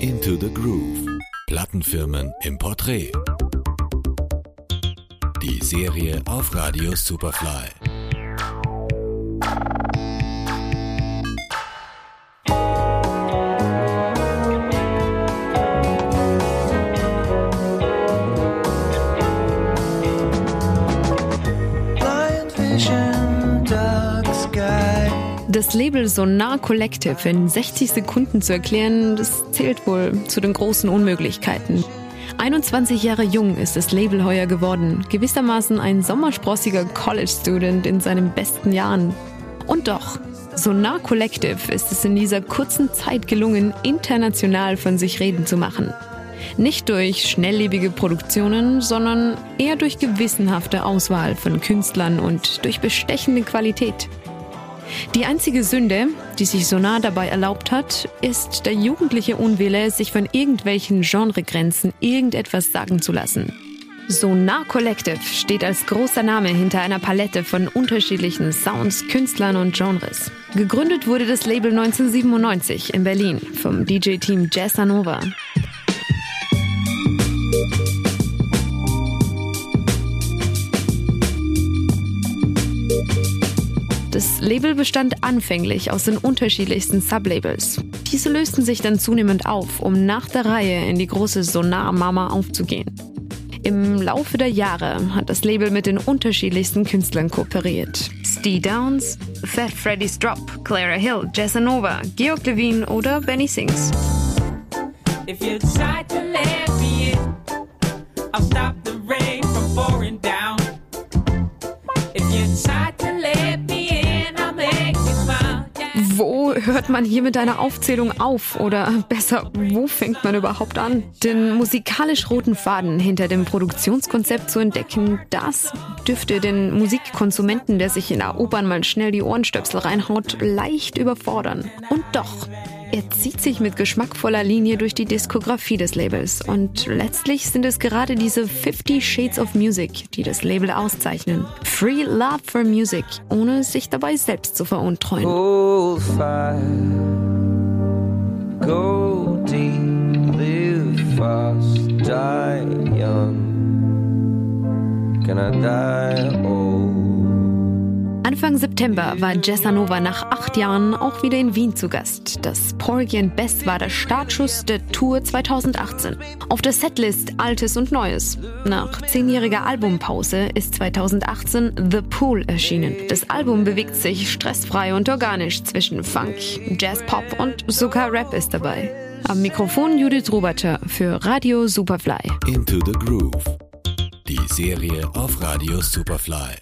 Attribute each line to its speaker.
Speaker 1: Into the Groove. Plattenfirmen im Porträt. Die Serie auf Radio Superfly.
Speaker 2: Das Label Sonar Collective in 60 Sekunden zu erklären, das zählt wohl zu den großen Unmöglichkeiten. 21 Jahre jung ist das Label heuer geworden, gewissermaßen ein sommersprossiger College-Student in seinen besten Jahren. Und doch, Sonar Collective ist es in dieser kurzen Zeit gelungen, international von sich reden zu machen. Nicht durch schnelllebige Produktionen, sondern eher durch gewissenhafte Auswahl von Künstlern und durch bestechende Qualität. Die einzige Sünde, die sich Sonar dabei erlaubt hat, ist der jugendliche Unwille, sich von irgendwelchen Genregrenzen irgendetwas sagen zu lassen. Sonar Collective steht als großer Name hinter einer Palette von unterschiedlichen Sounds, Künstlern und Genres. Gegründet wurde das Label 1997 in Berlin vom DJ-Team Jazz Nova. Das Label bestand anfänglich aus den unterschiedlichsten Sublabels. Diese lösten sich dann zunehmend auf, um nach der Reihe in die große Sonar-Mama aufzugehen. Im Laufe der Jahre hat das Label mit den unterschiedlichsten Künstlern kooperiert. Steve Downs, Fat Freddy's Drop, Clara Hill, Nova, Georg Levine oder Benny Sings. If you try to let wo hört man hier mit einer Aufzählung auf? Oder besser, wo fängt man überhaupt an? Den musikalisch roten Faden hinter dem Produktionskonzept zu entdecken, das dürfte den Musikkonsumenten, der sich in der Opern mal schnell die Ohrenstöpsel reinhaut, leicht überfordern. Und doch, er zieht sich mit geschmackvoller Linie durch die Diskografie des Labels und letztlich sind es gerade diese 50 Shades of Music, die das Label auszeichnen. Free Love for Music, ohne sich dabei selbst zu veruntreuen. Go fire, go deep, live fast, die young. Can I die old? Anfang September war Jessanova nach acht Jahren auch wieder in Wien zu Gast. Das Porgy and Best war der Startschuss der Tour 2018. Auf der Setlist Altes und Neues. Nach zehnjähriger Albumpause ist 2018 The Pool erschienen. Das Album bewegt sich stressfrei und organisch zwischen Funk, Jazz, Pop und sogar Rap ist dabei. Am Mikrofon Judith Roberter für Radio Superfly.
Speaker 1: Into the Groove. Die Serie auf Radio Superfly.